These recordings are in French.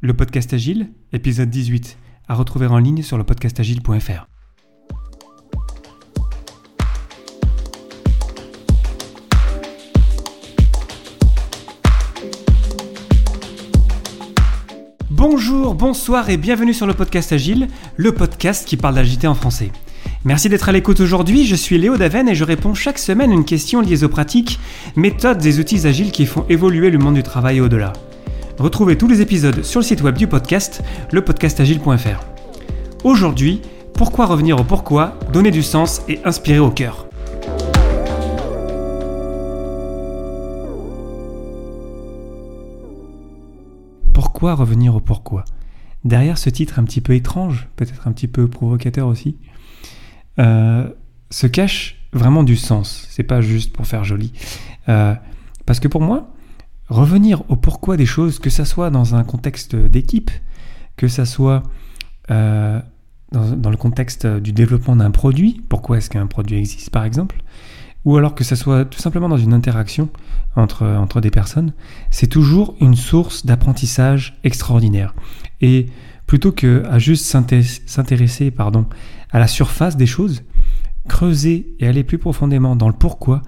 Le podcast Agile, épisode 18, à retrouver en ligne sur le podcastagile.fr. Bonjour, bonsoir et bienvenue sur le podcast Agile, le podcast qui parle d'agilité en français. Merci d'être à l'écoute aujourd'hui, je suis Léo Daven et je réponds chaque semaine à une question liée aux pratiques, méthodes et outils agiles qui font évoluer le monde du travail au-delà. Retrouvez tous les épisodes sur le site web du podcast, lepodcastagile.fr. Aujourd'hui, pourquoi revenir au pourquoi, donner du sens et inspirer au cœur? Pourquoi revenir au pourquoi? Derrière ce titre un petit peu étrange, peut-être un petit peu provocateur aussi, euh, se cache vraiment du sens. C'est pas juste pour faire joli. Euh, parce que pour moi, revenir au pourquoi des choses, que ça soit dans un contexte d'équipe, que ça soit euh, dans, le contexte du développement d'un produit, pourquoi est-ce qu'un produit existe par exemple, ou alors que ça soit tout simplement dans une interaction entre, entre des personnes, c'est toujours une source d'apprentissage extraordinaire. Et plutôt que à juste s'intéresser pardon, à la surface des choses, creuser et aller plus profondément dans le pourquoi,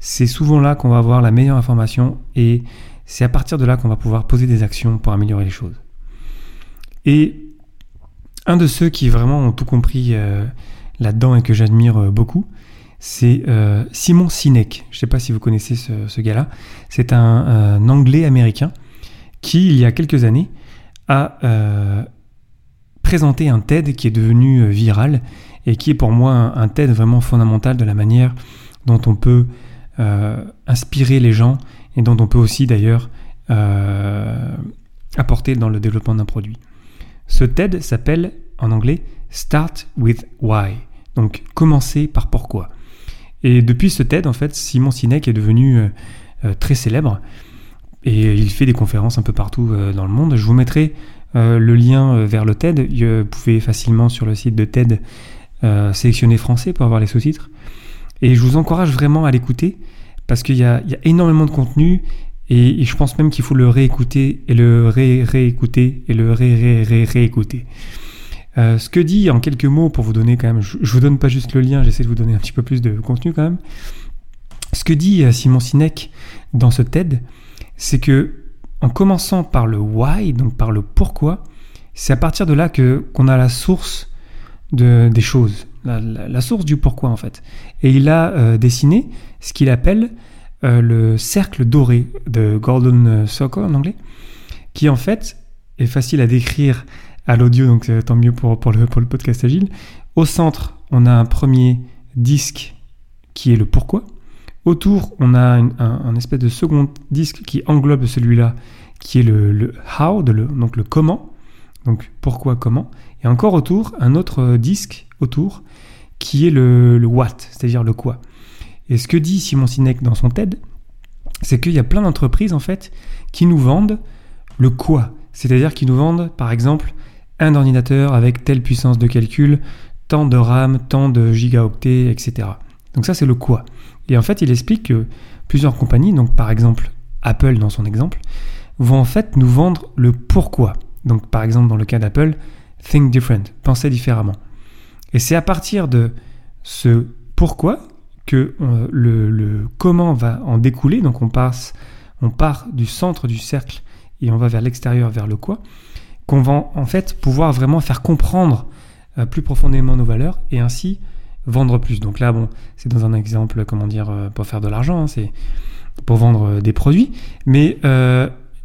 c'est souvent là qu'on va avoir la meilleure information et c'est à partir de là qu'on va pouvoir poser des actions pour améliorer les choses. Et un de ceux qui vraiment ont tout compris euh, là-dedans et que j'admire euh, beaucoup, c'est euh, Simon Sinek. Je ne sais pas si vous connaissez ce, gars-là. C'est un, Anglais américain qui, il y a quelques années, a présenté un TED qui est devenu viral et qui est pour moi un, TED vraiment fondamental de la manière dont on peut inspirer les gens et dont on peut aussi d'ailleurs euh, apporter dans le développement d'un produit. Ce TED s'appelle en anglais Start with Why, donc commencer par pourquoi. Et depuis ce TED, en fait, Simon Sinek est devenu euh, très célèbre et il fait des conférences un peu partout dans le monde. Je vous mettrai le lien vers le TED. Vous pouvez facilement sur le site de TED sélectionner français pour avoir les sous-titres. Et je vous encourage vraiment à l'écouter parce qu'il y, a, énormément de contenu et, je pense même qu'il faut le réécouter et le ré-réécouter et le ré-ré-ré-réécouter. Euh, ce que dit en quelques mots pour vous donner quand même, je, ne vous donne pas juste le lien, j'essaie de vous donner un petit peu plus de contenu quand même. Ce que dit euh, Simon Sinek dans ce TED, c'est que en commençant par le why, donc par le pourquoi, c'est à partir de là que qu'on a la source de, des choses, la, source du pourquoi en fait. Et il a euh, dessiné ce qu'il appelle euh, le cercle doré de Gordon Circle en anglais, qui en fait est facile à décrire à l'audio, donc euh, tant mieux pour, pour, le, podcast agile. Au centre, on a un premier disque qui est le pourquoi. Autour, on a un, espèce de second disque qui englobe celui-là, qui est le, how, le, donc le comment. Donc pourquoi, comment. Et encore autour, un autre disque autour qui est le, what, c'est-à-dire le quoi. Et ce que dit Simon Sinek dans son TED, c'est qu'il y a plein d'entreprises en fait qui nous vendent le quoi. C'est-à-dire qu'ils nous vendent par exemple un ordinateur avec telle puissance de calcul, tant de RAM, tant de gigaoctets, etc. Donc ça c'est le quoi. Et en fait il explique que plusieurs compagnies, donc par exemple Apple dans son exemple, vont en fait nous vendre le pourquoi. Donc par exemple dans le cas d'Apple, think different, penser différemment. Et c'est à partir de ce pourquoi que euh, le, comment va en découler, donc on, passe, on part du centre du cercle et on va vers l'extérieur, vers le quoi, qu'on va en fait pouvoir vraiment faire comprendre euh, plus profondément nos valeurs et ainsi vendre plus. Donc là, bon, c'est dans un exemple, comment dire, euh, pour faire de l'argent, hein, c'est pour vendre des produits, mais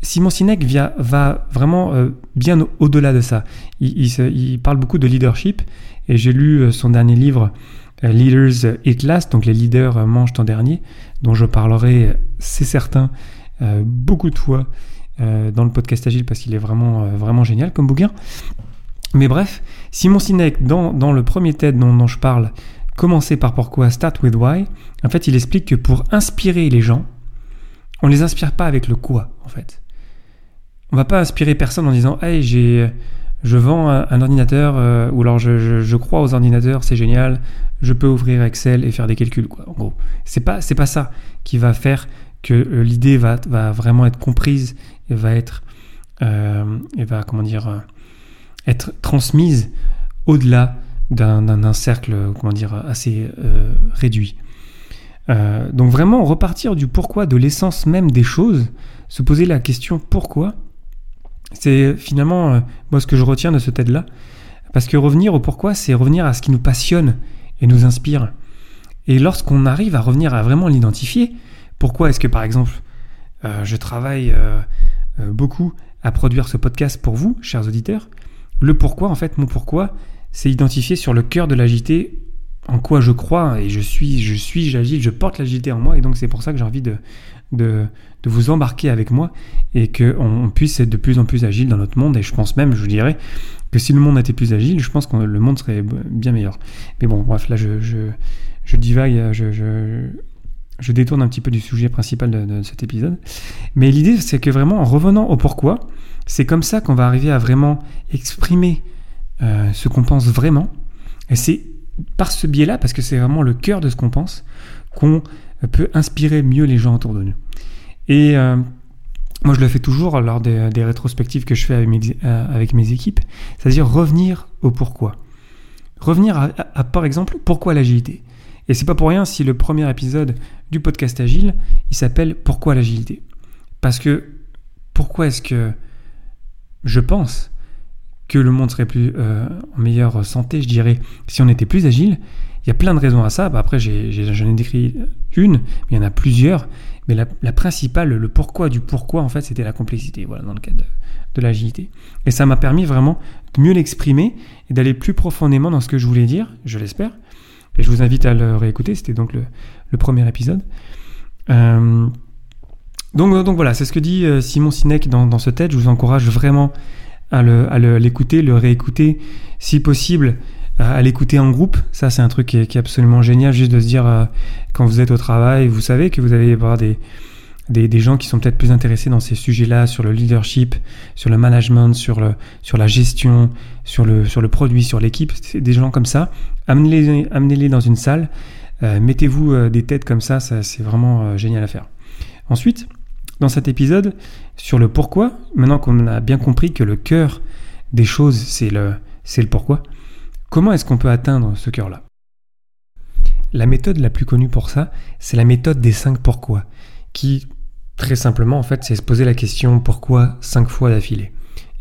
Simon Sinek va vraiment bien au-delà de ça. il, parle beaucoup de leadership et j'ai lu son dernier livre euh, Leaders Eat Last, donc les leaders mangent en dernier, dont je parlerai, c'est certain, euh, beaucoup de fois euh, dans le podcast Agile parce qu'il est vraiment, vraiment génial comme bouquin. Mais bref, Simon Sinek, dans, dans le premier TED dont, dont je parle, Commencer par pourquoi, Start with Why, en fait, il explique que pour inspirer les gens, on les inspire pas avec le quoi, en fait. On va pas inspirer personne en disant Hey, j'ai je vends un, ordinateur, euh, ou alors je, crois aux ordinateurs, c'est génial, je peux ouvrir Excel et faire des calculs. Quoi. En gros, c'est pas, c'est pas ça qui va faire que euh, l'idée va, va vraiment être comprise et va être et va, comment dire, être transmise au-delà d'un cercle, comment dire, assez réduit. donc vraiment repartir du pourquoi, de l'essence même des choses, se poser la question pourquoi, c'est finalement moi ce que je retiens de ce TED-là, parce que revenir au pourquoi, c'est revenir à ce qui nous passionne et nous inspire. Et lorsqu'on arrive à revenir à vraiment l'identifier, pourquoi est-ce que par exemple euh, je travaille euh, euh, beaucoup à produire ce podcast pour vous, chers auditeurs, le pourquoi, en fait, mon pourquoi, c'est identifier sur le cœur de l'agité en quoi je crois et je suis, je suis, j'agis, je porte l'agilité en moi et donc c'est pour ça que j'ai envie de, de, de, vous embarquer avec moi et qu'on puisse être de plus en plus agile dans notre monde et je pense même, je vous dirais, que si le monde était plus agile, je pense que le monde serait bien meilleur. Mais bon, bref, là je, je, je divague, je, je, je, détourne un petit peu du sujet principal de, cet épisode. Mais l'idée, c'est que vraiment, en revenant au pourquoi, c'est comme ça qu'on va arriver à vraiment exprimer euh, ce qu'on pense vraiment. Et c'est par ce biais-là, parce que c'est vraiment le cœur de ce qu'on pense, qu'on peut inspirer mieux les gens autour de nous. Et euh, moi, je le fais toujours lors des, rétrospectives que je fais avec mes, euh, avec mes équipes, c'est-à-dire revenir au pourquoi. Revenir à, à par exemple, pourquoi l'agilité? Et c'est pas pour rien si le premier épisode du podcast Agile, il s'appelle Pourquoi l'agilité? Parce que pourquoi est-ce que je pense que le monde serait plus euh, en meilleure santé, je dirais, si on était plus agile. Il y a plein de raisons à ça. Bah, après, j'en ai, décrit une, mais il y en a plusieurs. Mais la, principale, le pourquoi du pourquoi, en fait, c'était la complexité, voilà, dans le cadre de, l'agilité. Et ça m'a permis vraiment de mieux l'exprimer et d'aller plus profondément dans ce que je voulais dire, je l'espère. Et je vous invite à le réécouter, c'était donc le, premier épisode. Euh, donc, voilà, c'est ce que dit euh, Simon Sinek dans, dans ce TED. Je vous encourage vraiment à l'écouter, le, le, réécouter, si possible, à, l'écouter en groupe. Ça, c'est un truc qui est, absolument génial, juste de se dire, euh, quand vous êtes au travail, vous savez que vous allez avoir des, des, des gens qui sont peut-être plus intéressés dans ces sujets-là, sur le leadership, sur le management, sur, le, sur la gestion, sur le, sur le produit, sur l'équipe. Des gens comme ça. Amenez-les amenez dans une salle. Euh, mettez-vous euh, des têtes comme ça, ça c'est vraiment génial à faire. Ensuite, dans cet épisode sur le pourquoi, maintenant qu'on a bien compris que le cœur des choses, c'est le, c'est le pourquoi, comment est-ce qu'on peut atteindre ce cœur-là? La méthode la plus connue pour ça, c'est la méthode des cinq pourquoi, qui, très simplement, en fait, c'est se poser la question pourquoi cinq fois d'affilée?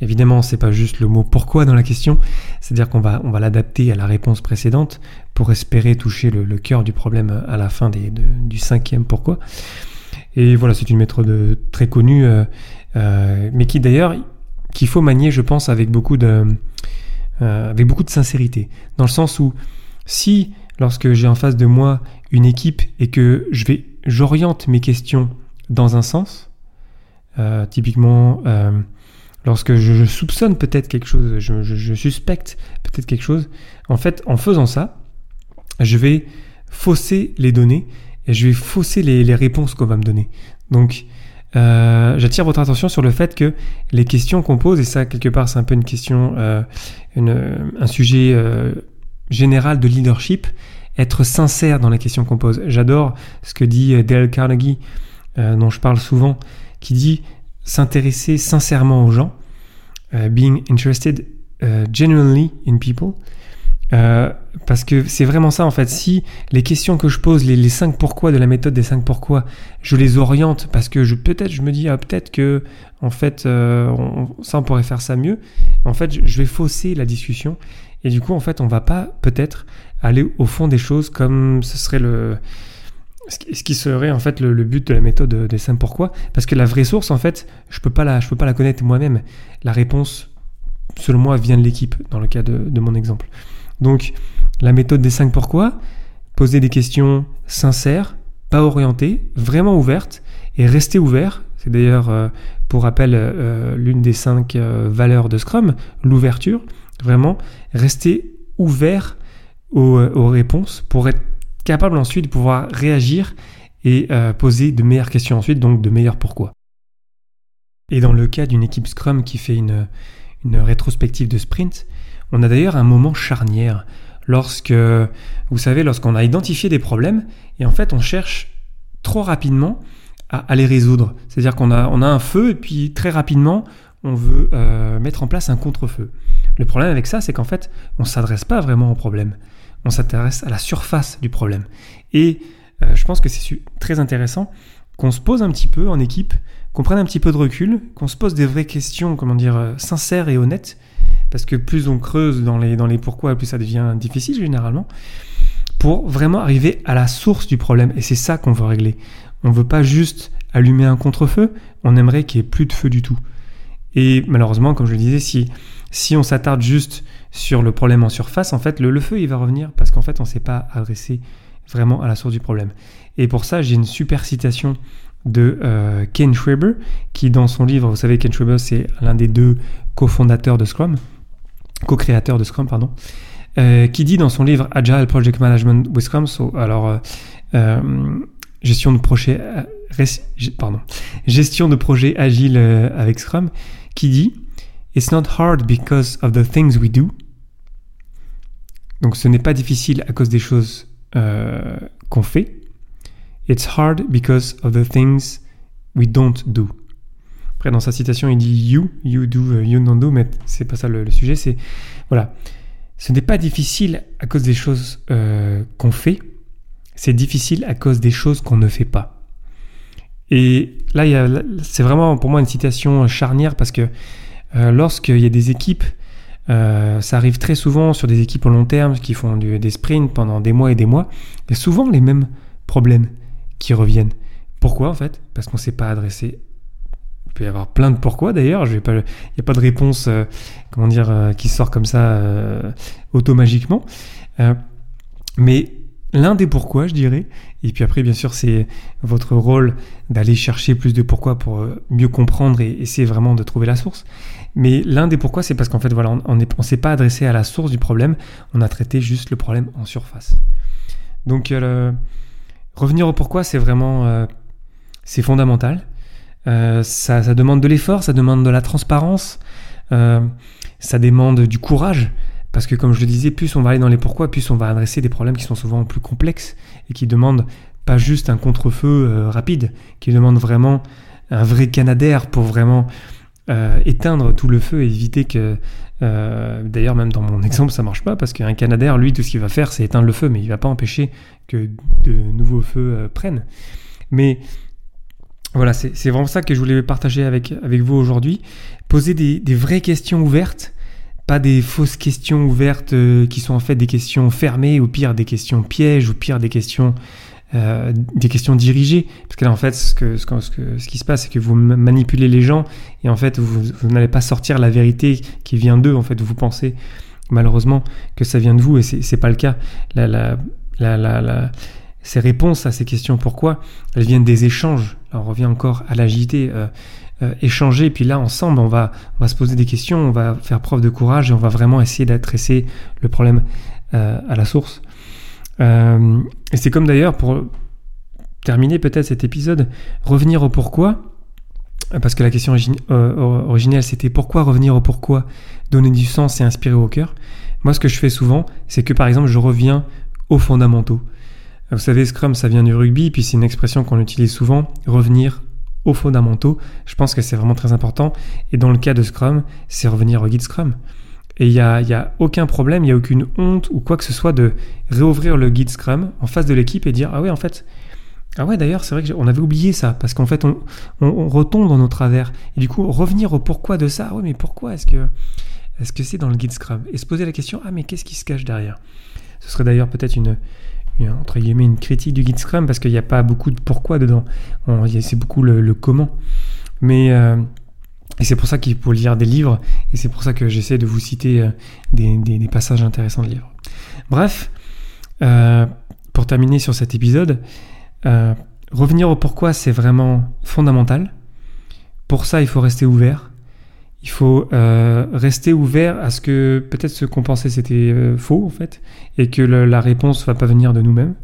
Évidemment, c'est pas juste le mot pourquoi dans la question, c'est-à-dire qu'on va, l'adapter à la réponse précédente pour espérer toucher le, cœur du problème à la fin du cinquième pourquoi. Et voilà, c'est une méthode très connue, euh, euh, mais qui d'ailleurs, qu'il faut manier, je pense, avec beaucoup de, euh, avec beaucoup de sincérité. Dans le sens où, si, lorsque j'ai en face de moi une équipe et que je vais, j'oriente mes questions dans un sens, typiquement, lorsque je, soupçonne peut-être quelque chose, je suspecte peut-être quelque chose, en fait, en faisant ça, je vais fausser les données et je vais fausser les, réponses qu'on va me donner. Donc, euh, j'attire votre attention sur le fait que les questions qu'on pose, et ça quelque part c'est un peu une question, euh, un sujet euh, général de leadership, être sincère dans les questions qu'on pose. J'adore ce que dit Dale Carnegie, dont je parle souvent, qui dit s'intéresser sincèrement aux gens, being interested genuinely in people. Euh, parce que c'est vraiment ça en fait. Si les questions que je pose, les, les 5 pourquoi de la méthode des 5 pourquoi, je les oriente parce que je peut-être je me dis ah, peut-être que en fait euh, ça on pourrait faire ça mieux. En fait, je vais fausser la discussion et du coup en fait on va pas peut-être aller au fond des choses comme ce serait le ce qui serait en fait le, but de la méthode des 5 pourquoi parce que la vraie source en fait je peux pas la je peux pas la connaître moi-même. La réponse selon moi vient de l'équipe dans le cas de, de mon exemple. Donc, la méthode des 5 pourquoi, poser des questions sincères, pas orientées, vraiment ouvertes, et rester ouvert. C'est d'ailleurs, euh, pour rappel, euh, l'une des 5 euh, valeurs de Scrum, l'ouverture. Vraiment, rester ouvert aux, réponses pour être capable ensuite de pouvoir réagir et poser de meilleures questions ensuite, donc de meilleurs pourquoi. Et dans le cas d'une équipe Scrum qui fait une rétrospective de sprint, on a d'ailleurs un moment charnière lorsque, vous savez, lorsqu'on a identifié des problèmes et en fait on cherche trop rapidement à, les résoudre. C'est-à-dire qu'on a, a un feu et puis très rapidement on veut euh, mettre en place un contre-feu. Le problème avec ça, c'est qu'en fait, on ne s'adresse pas vraiment au problème. On s'intéresse à la surface du problème. Et euh, je pense que c'est très intéressant qu'on se pose un petit peu en équipe, qu'on prenne un petit peu de recul, qu'on se pose des vraies questions, comment dire, euh, sincères et honnêtes, parce que plus on creuse dans les, dans les pourquoi, plus ça devient difficile généralement, pour vraiment arriver à la source du problème. Et c'est ça qu'on veut régler. On ne veut pas juste allumer un contre-feu, on aimerait qu'il n'y ait plus de feu du tout. Et malheureusement, comme je le disais, si, si on s'attarde juste sur le problème en surface, en fait, le, feu, il va revenir parce qu'en fait, on ne s'est pas adressé vraiment à la source du problème. Et pour ça, j'ai une super citation de euh, Ken Schreiber, qui dans son livre, vous savez, Ken Schreiber, c'est l'un des deux cofondateurs de Scrum, co-créateurs de Scrum, pardon, euh, qui dit dans son livre Agile Project Management with Scrum, alors euh, gestion de projet, pardon, gestion de projet agile avec Scrum, qui dit It's not hard because of the things we do. Donc ce n'est pas difficile à cause des choses qu'on fait. It's hard because of the things we don't do. Dans sa citation, il dit you, you do, euh, you don't do, mais c'est pas ça le, sujet. C'est voilà, ce n'est pas difficile à cause des choses euh, qu'on fait. C'est difficile à cause des choses qu'on ne fait pas. Et là, c'est vraiment pour moi une citation charnière parce que euh, lorsqu'il y a des équipes, ça arrive très souvent sur des équipes au long terme qui font des sprints pendant des mois et des mois, il y a souvent les mêmes problèmes qui reviennent. Pourquoi en fait? Parce qu'on ne s'est pas adressé. Il peut y avoir plein de pourquoi d'ailleurs. Il n'y a pas de réponse, euh, comment dire, euh, qui sort comme ça euh, automagiquement. mais l'un des pourquoi, je dirais. Et puis après, bien sûr, c'est votre rôle d'aller chercher plus de pourquoi pour mieux comprendre et essayer vraiment de trouver la source. Mais l'un des pourquoi, c'est parce qu'en fait, voilà, on ne s'est pas adressé à la source du problème, on a traité juste le problème en surface. Donc, revenir au pourquoi, c'est vraiment euh, c'est fondamental. Euh, ça, ça, demande de l'effort, ça demande de la transparence, euh, ça demande du courage. Parce que comme je le disais, plus on va aller dans les pourquoi, plus on va adresser des problèmes qui sont souvent plus complexes et qui demandent pas juste un contre-feu rapide, qui demandent vraiment un vrai canadaire pour vraiment éteindre tout le feu et éviter que euh, d'ailleurs, même dans mon exemple, ça marche pas parce qu'un Canadair, lui, tout ce qu'il va faire, c'est éteindre le feu, mais il va pas empêcher que de nouveaux feux euh, prennent. Mais voilà, c'est vraiment ça que je voulais partager avec, avec vous aujourd'hui. Poser des, vraies questions ouvertes, pas des fausses questions ouvertes euh, qui sont en fait des questions fermées, ou pire des questions pièges, ou pire des questions euh, des questions dirigées. Parce que là, en fait, ce, que, ce, que, ce qui se passe, c'est que vous manipulez les gens et en fait, vous, n'allez pas sortir la vérité qui vient d'eux. En fait, vous pensez malheureusement que ça vient de vous et c'est pas le cas. La, ces réponses à ces questions, pourquoi Elles viennent des échanges? on revient encore à l'agilité. Euh, euh, échanger, puis là, ensemble, on va, se poser des questions, on va faire preuve de courage et on va vraiment essayer d'adresser le problème à la source. Euh, et c'est comme d'ailleurs, pour terminer peut-être cet épisode, revenir au pourquoi, parce que la question euh, originelle c'était pourquoi revenir au pourquoi, donner du sens et inspirer au cœur. Moi ce que je fais souvent, c'est que par exemple je reviens aux fondamentaux. Vous savez, Scrum ça vient du rugby, puis c'est une expression qu'on utilise souvent, revenir aux fondamentaux. Je pense que c'est vraiment très important. Et dans le cas de Scrum, c'est revenir au guide Scrum. Et il n'y a, a aucun problème, il n'y a aucune honte ou quoi que ce soit de réouvrir le guide Scrum en face de l'équipe et dire Ah ouais, en fait, ah ouais, d'ailleurs, c'est vrai qu'on avait oublié ça, parce qu'en fait, on, on, retombe dans nos travers. Et du coup, revenir au pourquoi de ça, ah ouais, mais pourquoi est-ce que est-ce que c'est dans le guide Scrum? Et se poser la question, ah mais qu'est-ce qui se cache derrière? Ce serait d'ailleurs peut-être une, entre guillemets, une critique du guide Scrum, parce qu'il n'y a pas beaucoup de pourquoi dedans. C'est beaucoup le, comment. Mais euh, et c'est pour ça qu'il faut lire des livres, et c'est pour ça que j'essaie de vous citer euh, des, passages intéressants de livres. Bref, euh, pour terminer sur cet épisode, euh, revenir au pourquoi, c'est vraiment fondamental. Pour ça, il faut rester ouvert. Il faut rester ouvert à ce que peut-être ce qu'on pensait c'était faux en fait, et que la réponse va pas venir de nous-mêmes.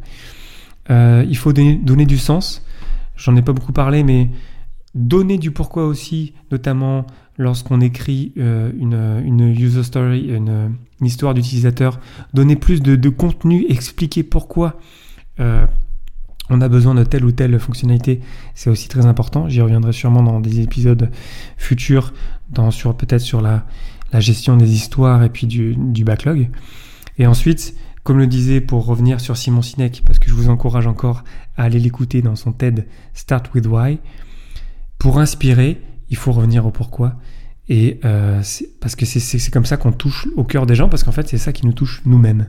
il faut donner, du sens. J'en ai pas beaucoup parlé, mais donner du pourquoi aussi, notamment lorsqu'on écrit euh, une, user story, une, histoire d'utilisateur, donner plus de, contenu, expliquer pourquoi euh, on a besoin de telle ou telle fonctionnalité, c'est aussi très important. J'y reviendrai sûrement dans des épisodes futurs, dans, sur, peut-être sur la, gestion des histoires et puis du, backlog. Et ensuite, comme le disait pour revenir sur Simon Sinek, parce que je vous encourage encore à aller l'écouter dans son TED Start with Why, pour inspirer, il faut revenir au pourquoi. Et euh, parce que c'est comme ça qu'on touche au cœur des gens, parce qu'en fait c'est ça qui nous touche nous-mêmes.